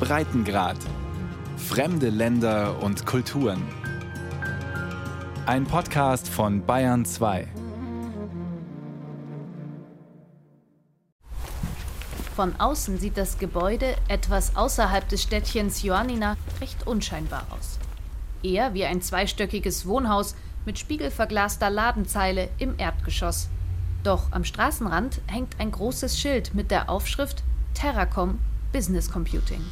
Breitengrad. Fremde Länder und Kulturen. Ein Podcast von Bayern 2. Von außen sieht das Gebäude etwas außerhalb des Städtchens Ioannina recht unscheinbar aus. Eher wie ein zweistöckiges Wohnhaus mit spiegelverglaster Ladenzeile im Erdgeschoss. Doch am Straßenrand hängt ein großes Schild mit der Aufschrift Terracom Business Computing.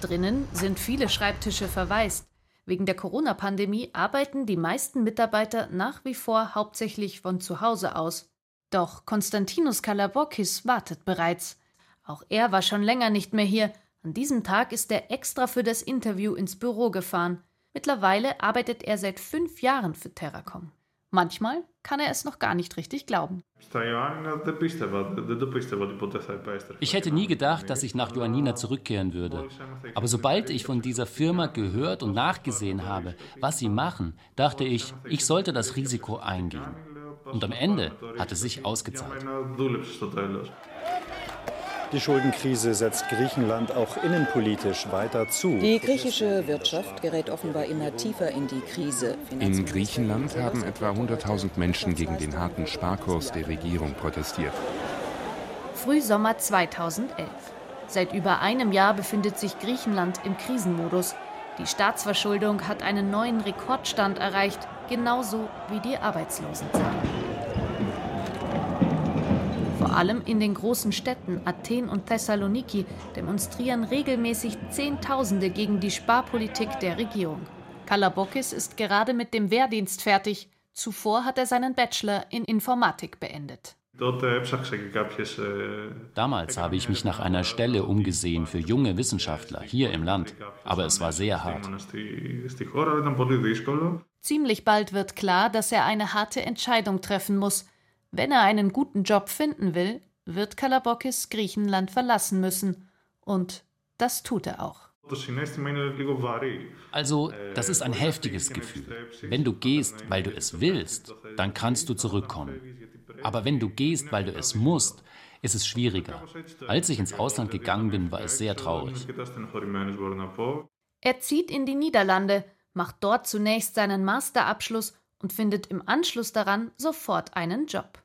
Drinnen sind viele Schreibtische verwaist. Wegen der Corona-Pandemie arbeiten die meisten Mitarbeiter nach wie vor hauptsächlich von zu Hause aus. Doch Konstantinos Kalabokis wartet bereits. Auch er war schon länger nicht mehr hier. An diesem Tag ist er extra für das Interview ins Büro gefahren. Mittlerweile arbeitet er seit fünf Jahren für Terracom. Manchmal kann er es noch gar nicht richtig glauben. Ich hätte nie gedacht, dass ich nach Ioannina zurückkehren würde. Aber sobald ich von dieser Firma gehört und nachgesehen habe, was sie machen, dachte ich, ich sollte das Risiko eingehen. Und am Ende hat es sich ausgezahlt. Die Schuldenkrise setzt Griechenland auch innenpolitisch weiter zu. Die griechische Wirtschaft gerät offenbar immer tiefer in die Krise. In Griechenland haben etwa 100.000 Menschen gegen den harten Sparkurs der Regierung protestiert. Frühsommer 2011. Seit über einem Jahr befindet sich Griechenland im Krisenmodus. Die Staatsverschuldung hat einen neuen Rekordstand erreicht, genauso wie die Arbeitslosenzahl. Vor allem in den großen Städten Athen und Thessaloniki demonstrieren regelmäßig Zehntausende gegen die Sparpolitik der Regierung. Kalabokis ist gerade mit dem Wehrdienst fertig. Zuvor hat er seinen Bachelor in Informatik beendet. Damals habe ich mich nach einer Stelle umgesehen für junge Wissenschaftler hier im Land, aber es war sehr hart. Ziemlich bald wird klar, dass er eine harte Entscheidung treffen muss. Wenn er einen guten Job finden will, wird Kalabokis Griechenland verlassen müssen. Und das tut er auch. Also, das ist ein heftiges Gefühl. Wenn du gehst, weil du es willst, dann kannst du zurückkommen. Aber wenn du gehst, weil du es musst, ist es schwieriger. Als ich ins Ausland gegangen bin, war es sehr traurig. Er zieht in die Niederlande, macht dort zunächst seinen Masterabschluss und findet im Anschluss daran sofort einen Job.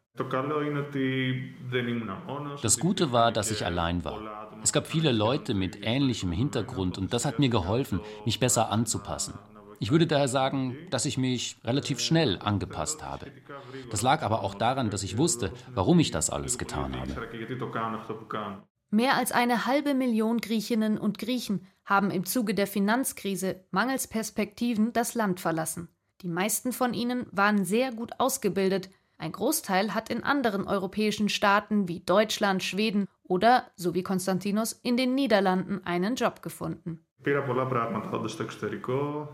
Das Gute war, dass ich allein war. Es gab viele Leute mit ähnlichem Hintergrund und das hat mir geholfen, mich besser anzupassen. Ich würde daher sagen, dass ich mich relativ schnell angepasst habe. Das lag aber auch daran, dass ich wusste, warum ich das alles getan habe. Mehr als eine halbe Million Griechinnen und Griechen haben im Zuge der Finanzkrise mangels Perspektiven das Land verlassen. Die meisten von ihnen waren sehr gut ausgebildet. Ein Großteil hat in anderen europäischen Staaten wie Deutschland, Schweden oder, so wie Konstantinos, in den Niederlanden einen Job gefunden.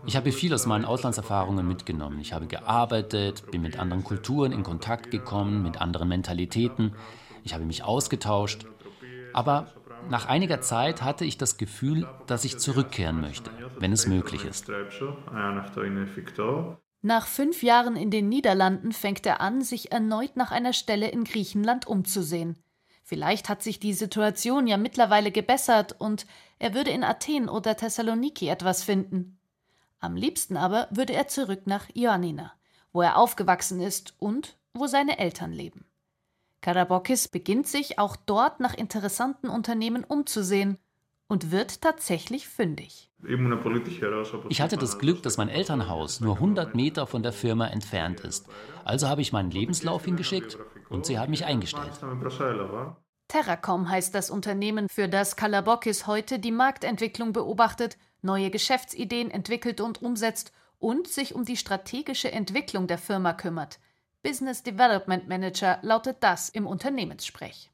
Ich habe viel aus meinen Auslandserfahrungen mitgenommen. Ich habe gearbeitet, bin mit anderen Kulturen in Kontakt gekommen, mit anderen Mentalitäten. Ich habe mich ausgetauscht. Aber nach einiger Zeit hatte ich das Gefühl, dass ich zurückkehren möchte, wenn es möglich ist. Nach fünf Jahren in den Niederlanden fängt er an, sich erneut nach einer Stelle in Griechenland umzusehen. Vielleicht hat sich die Situation ja mittlerweile gebessert und er würde in Athen oder Thessaloniki etwas finden. Am liebsten aber würde er zurück nach Ioannina, wo er aufgewachsen ist und wo seine Eltern leben. Karabokis beginnt sich auch dort nach interessanten Unternehmen umzusehen und wird tatsächlich fündig. Ich hatte das Glück, dass mein Elternhaus nur 100 Meter von der Firma entfernt ist. Also habe ich meinen Lebenslauf hingeschickt und sie haben mich eingestellt. Terracom heißt das Unternehmen, für das Kalabokis heute die Marktentwicklung beobachtet, neue Geschäftsideen entwickelt und umsetzt und sich um die strategische Entwicklung der Firma kümmert. Business Development Manager lautet das im Unternehmenssprech.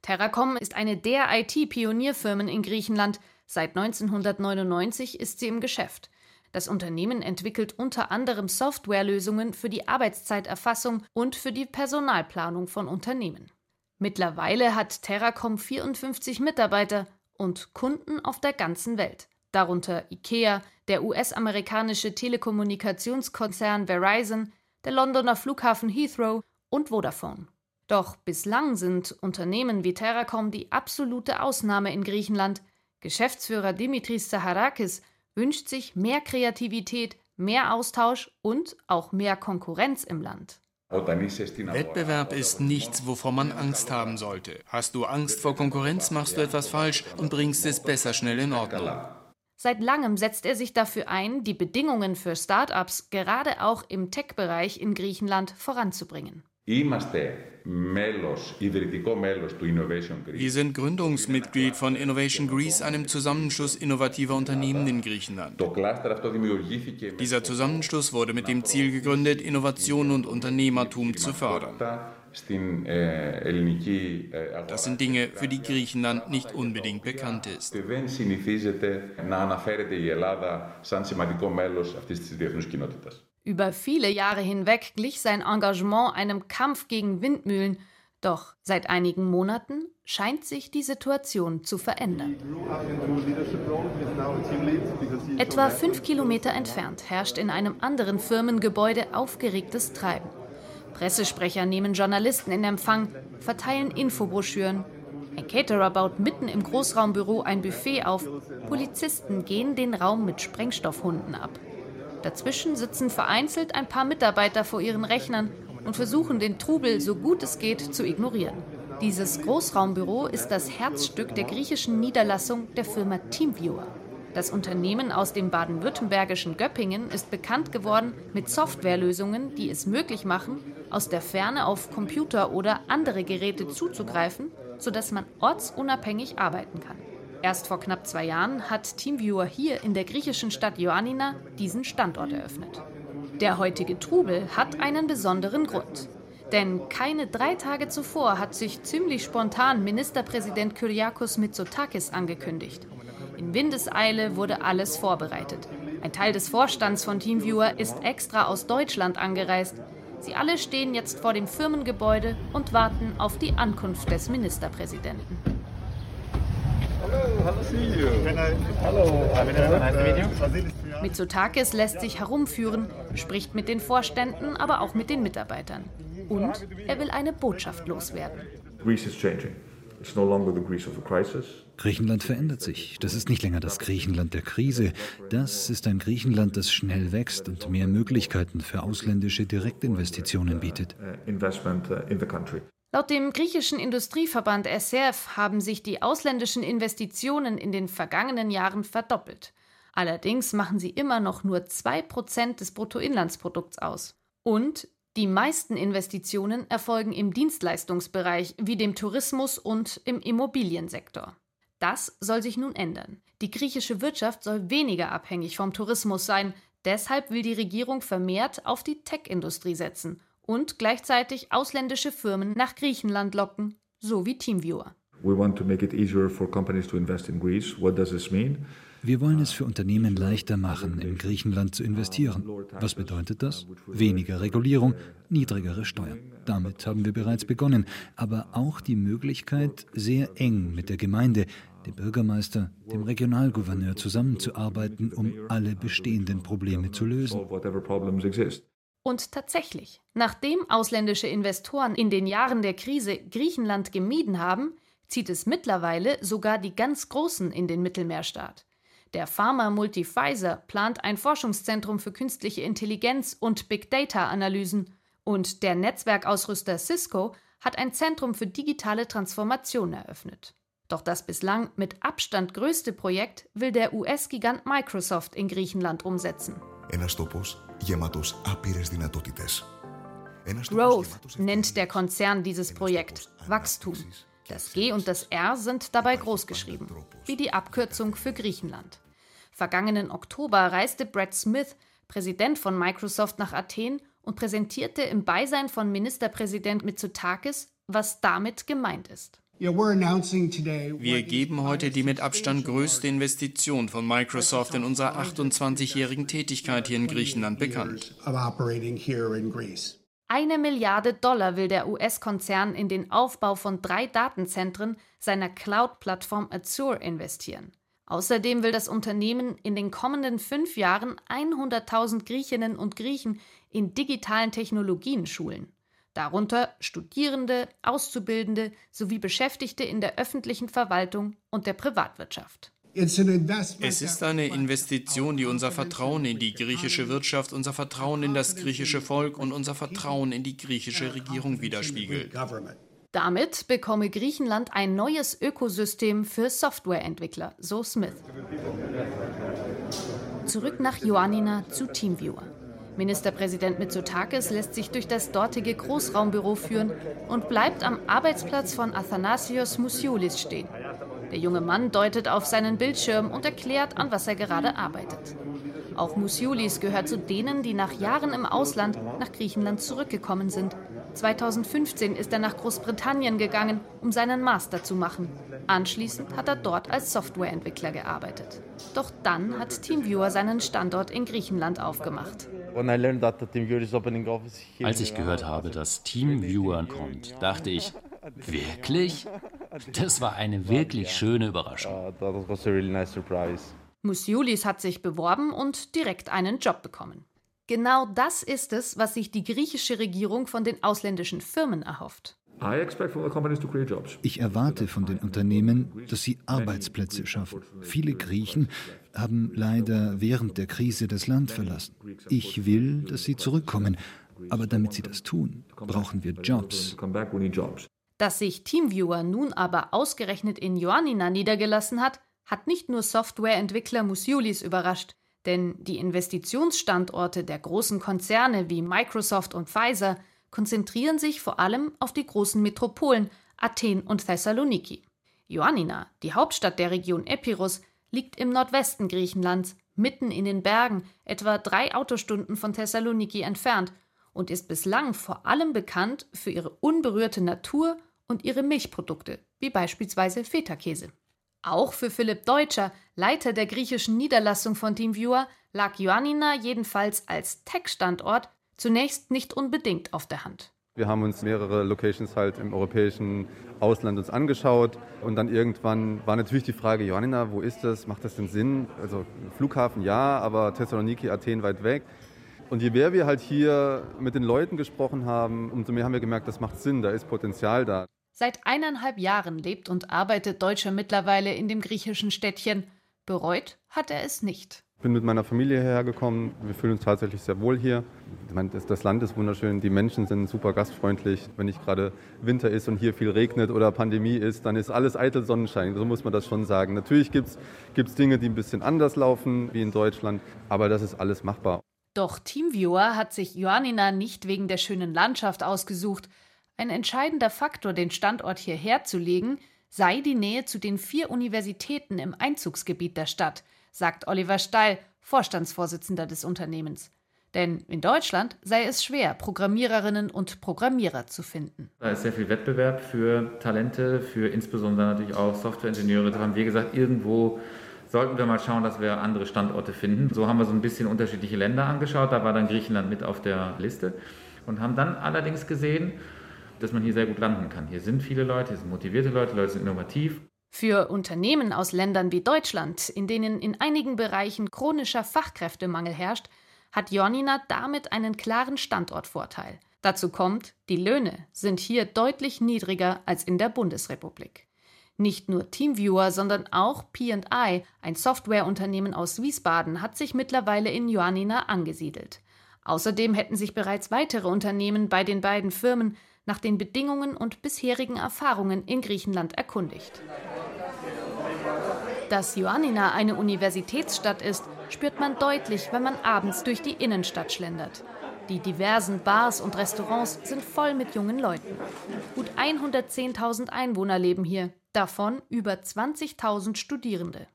Terracom ist eine der IT-Pionierfirmen in Griechenland. Seit 1999 ist sie im Geschäft. Das Unternehmen entwickelt unter anderem Softwarelösungen für die Arbeitszeiterfassung und für die Personalplanung von Unternehmen. Mittlerweile hat Terracom 54 Mitarbeiter und Kunden auf der ganzen Welt, darunter IKEA, der US-amerikanische Telekommunikationskonzern Verizon, der Londoner Flughafen Heathrow und Vodafone. Doch bislang sind Unternehmen wie Terracom die absolute Ausnahme in Griechenland. Geschäftsführer Dimitris Zaharakis wünscht sich mehr Kreativität, mehr Austausch und auch mehr Konkurrenz im Land. Wettbewerb ist nichts, wovor man Angst haben sollte. Hast du Angst vor Konkurrenz, machst du etwas falsch und bringst es besser schnell in Ordnung. Seit langem setzt er sich dafür ein, die Bedingungen für Start-ups gerade auch im Tech-Bereich in Griechenland voranzubringen. Wir sind Gründungsmitglied von Innovation Greece, einem Zusammenschluss innovativer Unternehmen in Griechenland. Dieser Zusammenschluss wurde mit dem Ziel gegründet, Innovation und Unternehmertum zu fördern. Das sind Dinge, für die Griechenland nicht unbedingt bekannt ist. Über viele Jahre hinweg glich sein Engagement einem Kampf gegen Windmühlen, doch seit einigen Monaten scheint sich die Situation zu verändern. Etwa fünf Kilometer entfernt herrscht in einem anderen Firmengebäude aufgeregtes Treiben. Pressesprecher nehmen Journalisten in Empfang, verteilen Infobroschüren. Ein Caterer baut mitten im Großraumbüro ein Buffet auf. Polizisten gehen den Raum mit Sprengstoffhunden ab. Dazwischen sitzen vereinzelt ein paar Mitarbeiter vor ihren Rechnern und versuchen den Trubel so gut es geht zu ignorieren. Dieses Großraumbüro ist das Herzstück der griechischen Niederlassung der Firma Teamviewer. Das Unternehmen aus dem baden-württembergischen Göppingen ist bekannt geworden mit Softwarelösungen, die es möglich machen, aus der Ferne auf Computer oder andere Geräte zuzugreifen, sodass man ortsunabhängig arbeiten kann. Erst vor knapp zwei Jahren hat Teamviewer hier in der griechischen Stadt Ioannina diesen Standort eröffnet. Der heutige Trubel hat einen besonderen Grund. Denn keine drei Tage zuvor hat sich ziemlich spontan Ministerpräsident Kyriakos Mitsotakis angekündigt. In Windeseile wurde alles vorbereitet. Ein Teil des Vorstands von Teamviewer ist extra aus Deutschland angereist. Sie alle stehen jetzt vor dem Firmengebäude und warten auf die Ankunft des Ministerpräsidenten. Mitsotakis lässt sich herumführen, spricht mit den Vorständen, aber auch mit den Mitarbeitern. Und er will eine Botschaft loswerden. Griechenland verändert sich. Das ist nicht länger das Griechenland der Krise. Das ist ein Griechenland, das schnell wächst und mehr Möglichkeiten für ausländische Direktinvestitionen bietet. Uh, uh, Laut dem griechischen Industrieverband SRF haben sich die ausländischen Investitionen in den vergangenen Jahren verdoppelt. Allerdings machen sie immer noch nur 2% des Bruttoinlandsprodukts aus. Und die meisten Investitionen erfolgen im Dienstleistungsbereich wie dem Tourismus und im Immobiliensektor. Das soll sich nun ändern. Die griechische Wirtschaft soll weniger abhängig vom Tourismus sein, deshalb will die Regierung vermehrt auf die Tech-Industrie setzen und gleichzeitig ausländische Firmen nach Griechenland locken, so wie Teamviewer. Wir wollen es für Unternehmen leichter machen, in Griechenland zu investieren. Was bedeutet das? Weniger Regulierung, niedrigere Steuern. Damit haben wir bereits begonnen, aber auch die Möglichkeit, sehr eng mit der Gemeinde, dem Bürgermeister, dem Regionalgouverneur zusammenzuarbeiten, um alle bestehenden Probleme zu lösen. Und tatsächlich, nachdem ausländische Investoren in den Jahren der Krise Griechenland gemieden haben, zieht es mittlerweile sogar die ganz Großen in den Mittelmeerstaat. Der Pharma Multi Pfizer plant ein Forschungszentrum für künstliche Intelligenz und Big Data Analysen und der Netzwerkausrüster Cisco hat ein Zentrum für digitale Transformation eröffnet. Doch das bislang mit Abstand größte Projekt will der US-Gigant Microsoft in Griechenland umsetzen. Growth nennt der Konzern dieses Projekt Wachstum. Das G und das R sind dabei großgeschrieben, wie die Abkürzung für Griechenland. Vergangenen Oktober reiste Brad Smith, Präsident von Microsoft, nach Athen und präsentierte im Beisein von Ministerpräsident Mitsotakis, was damit gemeint ist. Wir geben heute die mit Abstand größte Investition von Microsoft in unserer 28-jährigen Tätigkeit hier in Griechenland bekannt. Eine Milliarde Dollar will der US-Konzern in den Aufbau von drei Datenzentren seiner Cloud-Plattform Azure investieren. Außerdem will das Unternehmen in den kommenden fünf Jahren 100.000 Griechinnen und Griechen in digitalen Technologien schulen. darunter Studierende, Auszubildende sowie Beschäftigte in der öffentlichen Verwaltung und der Privatwirtschaft. Es ist eine Investition, die unser Vertrauen in die griechische Wirtschaft, unser Vertrauen in das griechische Volk und unser Vertrauen in die griechische Regierung widerspiegelt. Damit bekomme Griechenland ein neues Ökosystem für Softwareentwickler, so Smith. Zurück nach Ioannina zu Teamviewer. Ministerpräsident Mitsotakis lässt sich durch das dortige Großraumbüro führen und bleibt am Arbeitsplatz von Athanasios Musioulis stehen. Der junge Mann deutet auf seinen Bildschirm und erklärt, an was er gerade arbeitet. Auch Musioulis gehört zu denen, die nach Jahren im Ausland nach Griechenland zurückgekommen sind. 2015 ist er nach Großbritannien gegangen, um seinen Master zu machen. Anschließend hat er dort als Softwareentwickler gearbeitet. Doch dann hat TeamViewer seinen Standort in Griechenland aufgemacht. Als ich gehört habe, dass TeamViewer kommt, dachte ich, wirklich? Das war eine wirklich schöne Überraschung. Musiulis hat sich beworben und direkt einen Job bekommen. Genau das ist es, was sich die griechische Regierung von den ausländischen Firmen erhofft. Ich erwarte von den Unternehmen, dass sie Arbeitsplätze schaffen. Viele Griechen haben leider während der Krise das Land verlassen. Ich will, dass sie zurückkommen. Aber damit sie das tun, brauchen wir Jobs. Dass sich Teamviewer nun aber ausgerechnet in Ioannina niedergelassen hat, hat nicht nur Softwareentwickler Musiulis überrascht, denn die Investitionsstandorte der großen Konzerne wie Microsoft und Pfizer konzentrieren sich vor allem auf die großen Metropolen Athen und Thessaloniki. Ioannina, die Hauptstadt der Region Epirus, liegt im Nordwesten Griechenlands, mitten in den Bergen, etwa drei Autostunden von Thessaloniki entfernt und ist bislang vor allem bekannt für ihre unberührte Natur und ihre Milchprodukte, wie beispielsweise Feta-Käse. Auch für Philipp Deutscher, Leiter der griechischen Niederlassung von TeamViewer, lag Ioannina jedenfalls als Tech-Standort zunächst nicht unbedingt auf der Hand. Wir haben uns mehrere Locations halt im europäischen Ausland uns angeschaut und dann irgendwann war natürlich die Frage, Ioannina, wo ist das? Macht das denn Sinn? Also Flughafen ja, aber Thessaloniki, Athen weit weg. Und je mehr wir halt hier mit den Leuten gesprochen haben, umso mehr haben wir gemerkt, das macht Sinn, da ist Potenzial da. Seit eineinhalb Jahren lebt und arbeitet Deutscher mittlerweile in dem griechischen Städtchen. Bereut hat er es nicht. Ich bin mit meiner Familie hergekommen. Wir fühlen uns tatsächlich sehr wohl hier. Meine, das, Land ist wunderschön, die Menschen sind super gastfreundlich. Wenn nicht gerade Winter ist und hier viel regnet oder Pandemie ist, dann ist alles eitel Sonnenschein. So muss man das schon sagen. Natürlich gibt es Dinge, die ein bisschen anders laufen wie in Deutschland, aber das ist alles machbar. Doch Teamviewer hat sich Ioannina nicht wegen der schönen Landschaft ausgesucht. Ein entscheidender Faktor, den Standort hierher zu legen, sei die Nähe zu den vier Universitäten im Einzugsgebiet der Stadt, sagt Oliver Steil, Vorstandsvorsitzender des Unternehmens. Denn in Deutschland sei es schwer, Programmiererinnen und Programmierer zu finden. Da ist sehr viel Wettbewerb für Talente, für insbesondere natürlich auch Softwareingenieure. Da haben wir gesagt, irgendwo sollten wir mal schauen, dass wir andere Standorte finden. So haben wir so ein bisschen unterschiedliche Länder angeschaut. Da war dann Griechenland mit auf der Liste und haben dann allerdings gesehen, dass man hier sehr gut landen kann. Hier sind viele Leute, hier sind motivierte Leute, Leute sind innovativ. Für Unternehmen aus Ländern wie Deutschland, in denen in einigen Bereichen chronischer Fachkräftemangel herrscht, hat Ionina damit einen klaren Standortvorteil. Dazu kommt, die Löhne sind hier deutlich niedriger als in der Bundesrepublik. Nicht nur Teamviewer, sondern auch P&I, ein Softwareunternehmen aus Wiesbaden, hat sich mittlerweile in Ioannina angesiedelt. Außerdem hätten sich bereits weitere Unternehmen bei den beiden Firmen nach den Bedingungen und bisherigen Erfahrungen in Griechenland erkundigt. Dass Ioannina eine Universitätsstadt ist, spürt man deutlich, wenn man abends durch die Innenstadt schlendert. Die diversen Bars und Restaurants sind voll mit jungen Leuten. Gut 110.000 Einwohner leben hier, davon über 20.000 Studierende.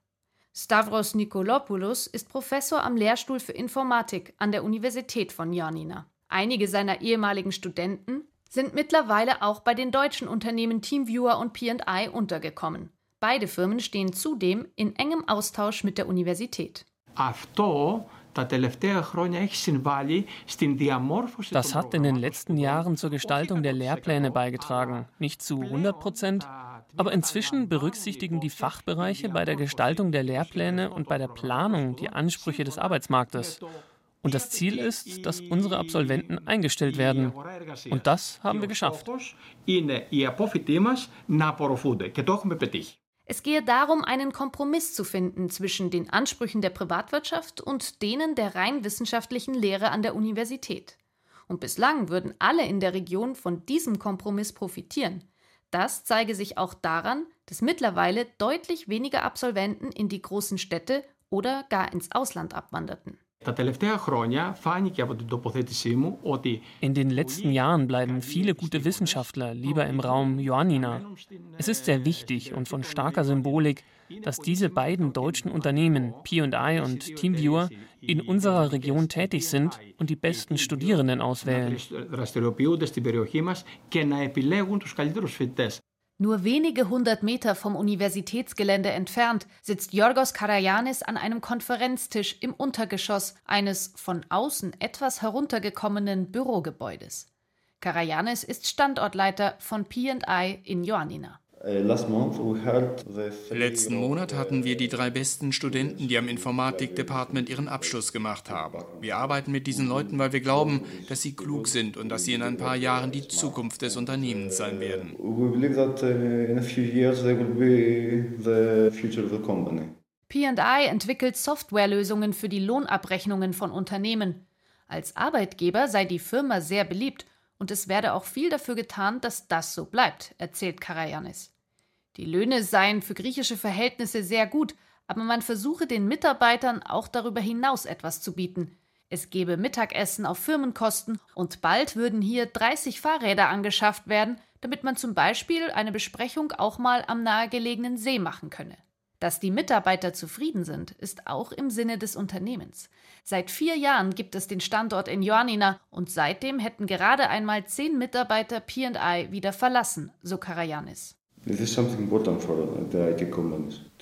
Stavros Nikolopoulos ist Professor am Lehrstuhl für Informatik an der Universität von Ioannina. Einige seiner ehemaligen Studenten sind mittlerweile auch bei den deutschen Unternehmen Teamviewer und P&I untergekommen. Beide Firmen stehen zudem in engem Austausch mit der Universität. Das hat in den letzten Jahren zur Gestaltung der Lehrpläne beigetragen. Nicht zu 100 Prozent, aber inzwischen berücksichtigen die Fachbereiche bei der Gestaltung der Lehrpläne und bei der Planung die Ansprüche des Arbeitsmarktes. Und das Ziel ist, dass unsere Absolventen eingestellt werden. Und das haben wir geschafft. Es gehe darum, einen Kompromiss zu finden zwischen den Ansprüchen der Privatwirtschaft und denen der rein wissenschaftlichen Lehre an der Universität. Und bislang würden alle in der Region von diesem Kompromiss profitieren. Das zeige sich auch daran, dass mittlerweile deutlich weniger Absolventen in die großen Städte oder gar ins Ausland abwanderten. In den letzten Jahren bleiben viele gute Wissenschaftler lieber im Raum Ioannina. Es ist sehr wichtig und von starker Symbolik, dass diese beiden deutschen Unternehmen, P&I und TeamViewer, in unserer Region tätig sind und die besten Studierenden auswählen. Nur wenige hundert Meter vom Universitätsgelände entfernt sitzt Yorgos Karayanis an einem Konferenztisch im Untergeschoss eines von außen etwas heruntergekommenen Bürogebäudes. Karayanis ist Standortleiter von P&I in Ioannina. Äh, Letzten Monat hatten wir die drei besten Studenten, die am Informatik-Department ihren Abschluss gemacht haben. Wir arbeiten mit diesen Leuten, weil wir glauben, dass sie klug sind und dass sie in ein paar Jahren die Zukunft des Unternehmens sein werden. P&I entwickelt Softwarelösungen für die Lohnabrechnungen von Unternehmen. Als Arbeitgeber sei die Firma sehr beliebt und es werde auch viel dafür getan, dass das so bleibt, erzählt Karayanis. Die Löhne seien für griechische Verhältnisse sehr gut, aber man versuche den Mitarbeitern auch darüber hinaus etwas zu bieten. Es gebe Mittagessen auf Firmenkosten und bald würden hier 30 Fahrräder angeschafft werden, damit man zum Beispiel eine Besprechung auch mal am nahegelegenen See machen könne. Dass die Mitarbeiter zufrieden sind, ist auch im Sinne des Unternehmens. Seit vier Jahren gibt es den Standort in Ioannina und seitdem hätten gerade einmal zehn Mitarbeiter P&I wieder verlassen, so Karayanis.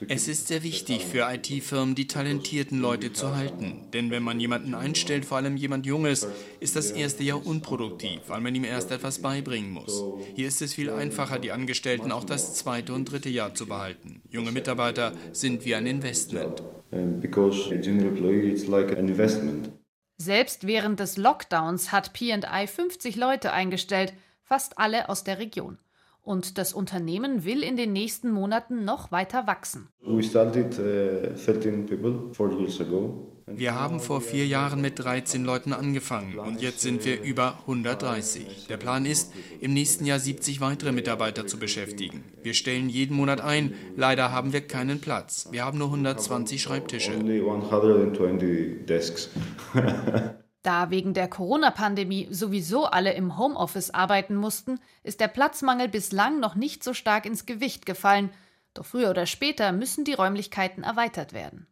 Es ist sehr wichtig für IT-Firmen, die talentierten Leute zu halten. Denn wenn man jemanden einstellt, vor allem jemand Junges, ist das erste Jahr unproduktiv, weil man ihm erst etwas beibringen muss. Hier ist es viel einfacher, die Angestellten auch das zweite und dritte Jahr zu behalten. Junge Mitarbeiter sind wie ein Investment. Selbst während des Lockdowns hat PI 50 Leute eingestellt, fast alle aus der Region. Und das Unternehmen will in den nächsten Monaten noch weiter wachsen. Uh, wir haben vor vier Jahren mit 13 Leuten angefangen und jetzt sind wir über 130. Der Plan ist, im nächsten Jahr 70 weitere Mitarbeiter zu beschäftigen. Wir stellen jeden Monat ein. Leider haben wir keinen Platz. Wir haben nur 120 Schreibtische. Da wegen der Corona-Pandemie sowieso alle im Homeoffice arbeiten mussten, ist der Platzmangel bislang noch nicht so stark ins Gewicht gefallen, doch früher oder später müssen die Räumlichkeiten erweitert werden.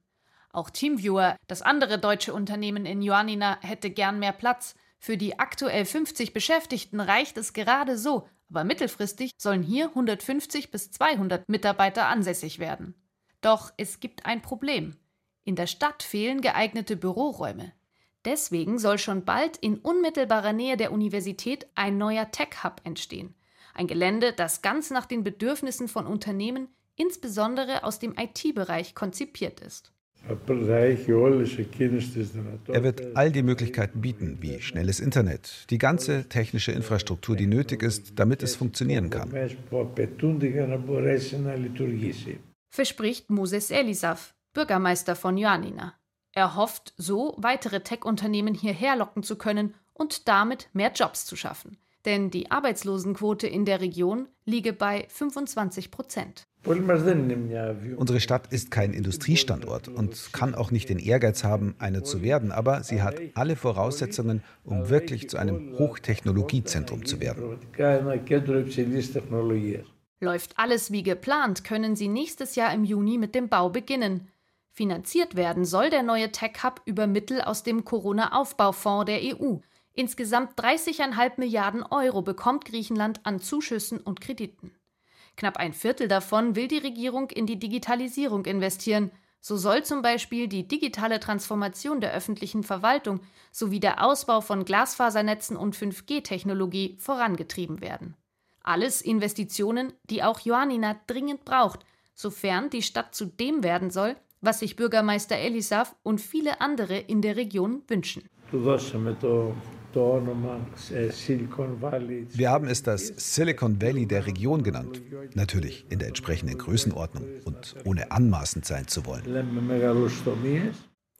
Auch Teamviewer, das andere deutsche Unternehmen in Ioannina, hätte gern mehr Platz. Für die aktuell 50 Beschäftigten reicht es gerade so, aber mittelfristig sollen hier 150 bis 200 Mitarbeiter ansässig werden. Doch es gibt ein Problem. In der Stadt fehlen geeignete Büroräume. Deswegen soll schon bald in unmittelbarer Nähe der Universität ein neuer Tech-Hub entstehen. Ein Gelände, das ganz nach den Bedürfnissen von Unternehmen, insbesondere aus dem IT-Bereich, konzipiert ist. Er wird all die Möglichkeiten bieten, wie schnelles Internet, die ganze technische Infrastruktur, die nötig ist, damit es funktionieren kann. Verspricht Moses Elisaf, Bürgermeister von Ioannina. Er hofft, so weitere Tech-Unternehmen hierher locken zu können und damit mehr Jobs zu schaffen. Denn die Arbeitslosenquote in der Region liege bei 25 Prozent. Unsere Stadt ist kein Industriestandort und kann auch nicht den Ehrgeiz haben, eine zu werden, aber sie hat alle Voraussetzungen, um wirklich zu einem Hochtechnologiezentrum zu werden. Läuft alles wie geplant, können sie nächstes Jahr im Juni mit dem Bau beginnen. Finanziert werden soll der neue Tech Hub über Mittel aus dem Corona-Aufbaufonds der EU. Insgesamt 30,5 Milliarden Euro bekommt Griechenland an Zuschüssen und Krediten. Knapp ein Viertel davon will die Regierung in die Digitalisierung investieren. So soll zum Beispiel die digitale Transformation der öffentlichen Verwaltung sowie der Ausbau von Glasfasernetzen und 5G-Technologie vorangetrieben werden. Alles Investitionen, die auch Ioannina dringend braucht, sofern die Stadt zu dem werden soll, was sich Bürgermeister Elisaf und viele andere in der Region wünschen. Wir haben es das Silicon Valley der Region genannt. Natürlich in der entsprechenden Größenordnung und ohne anmaßend sein zu wollen.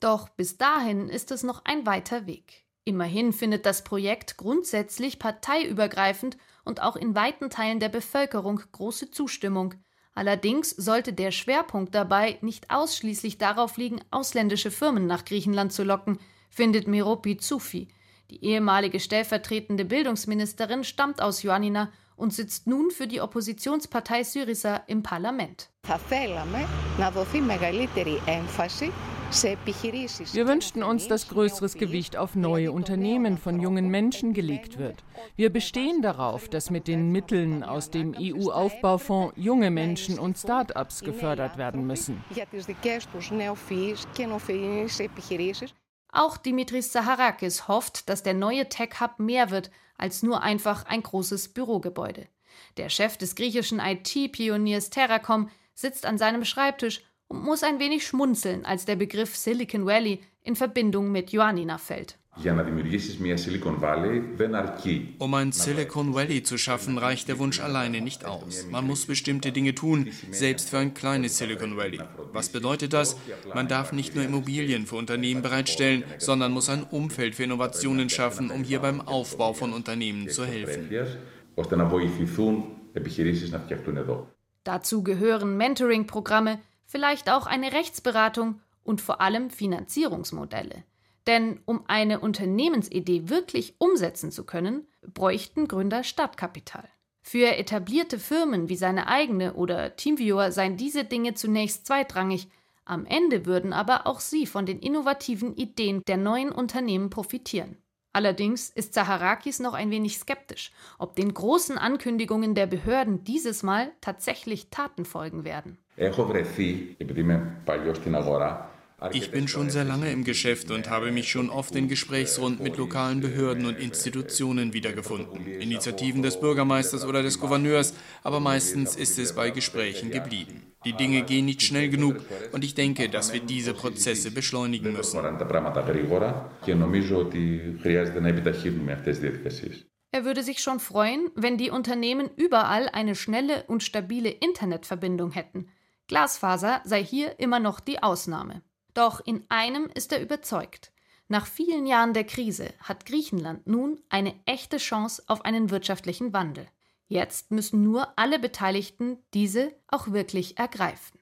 Doch bis dahin ist es noch ein weiter Weg. Immerhin findet das Projekt grundsätzlich parteiübergreifend und auch in weiten Teilen der Bevölkerung große Zustimmung. Allerdings sollte der Schwerpunkt dabei nicht ausschließlich darauf liegen, ausländische Firmen nach Griechenland zu locken, findet Meropi Zufi. Die ehemalige stellvertretende Bildungsministerin stammt aus Ioannina und sitzt nun für die Oppositionspartei Syriza im Parlament. Wir wünschten uns, dass größeres Gewicht auf neue Unternehmen von jungen Menschen gelegt wird. Wir bestehen darauf, dass mit den Mitteln aus dem EU-Aufbaufonds junge Menschen und Start-ups gefördert werden müssen. Auch Dimitris Zaharakis hofft, dass der neue Tech-Hub mehr wird als nur einfach ein großes Bürogebäude. Der Chef des griechischen IT-Pioniers Terracom sitzt an seinem Schreibtisch und muss ein wenig schmunzeln, als der Begriff Silicon Valley in Verbindung mit Ioannina fällt. Um ein Silicon Valley zu schaffen, reicht der Wunsch alleine nicht aus. Man muss bestimmte Dinge tun, selbst für ein kleines Silicon Valley. Was bedeutet das? Man darf nicht nur Immobilien für Unternehmen bereitstellen, sondern muss ein Umfeld für Innovationen schaffen, um hier beim Aufbau von Unternehmen zu helfen. Dazu gehören Mentoring-Programme, vielleicht auch eine Rechtsberatung und vor allem Finanzierungsmodelle. Denn um eine Unternehmensidee wirklich umsetzen zu können, bräuchten Gründer Startkapital. Für etablierte Firmen wie seine eigene oder Teamviewer seien diese Dinge zunächst zweitrangig, am Ende würden aber auch sie von den innovativen Ideen der neuen Unternehmen profitieren. Allerdings ist Zaharakis noch ein wenig skeptisch, ob den großen Ankündigungen der Behörden dieses Mal tatsächlich Taten folgen werden. Ich bin schon sehr lange im Geschäft und habe mich schon oft in Gesprächsrunden mit lokalen Behörden und Institutionen wiedergefunden. Initiativen des Bürgermeisters oder des Gouverneurs, aber meistens ist es bei Gesprächen geblieben. Die Dinge gehen nicht schnell genug und ich denke, dass wir diese Prozesse beschleunigen müssen. Er würde sich schon freuen, wenn die Unternehmen überall eine schnelle und stabile Internetverbindung hätten. Glasfaser sei hier immer noch die Ausnahme. Doch in einem ist er überzeugt. Nach vielen Jahren der Krise hat Griechenland nun eine echte Chance auf einen wirtschaftlichen Wandel. Jetzt müssen nur alle Beteiligten diese auch wirklich ergreifen.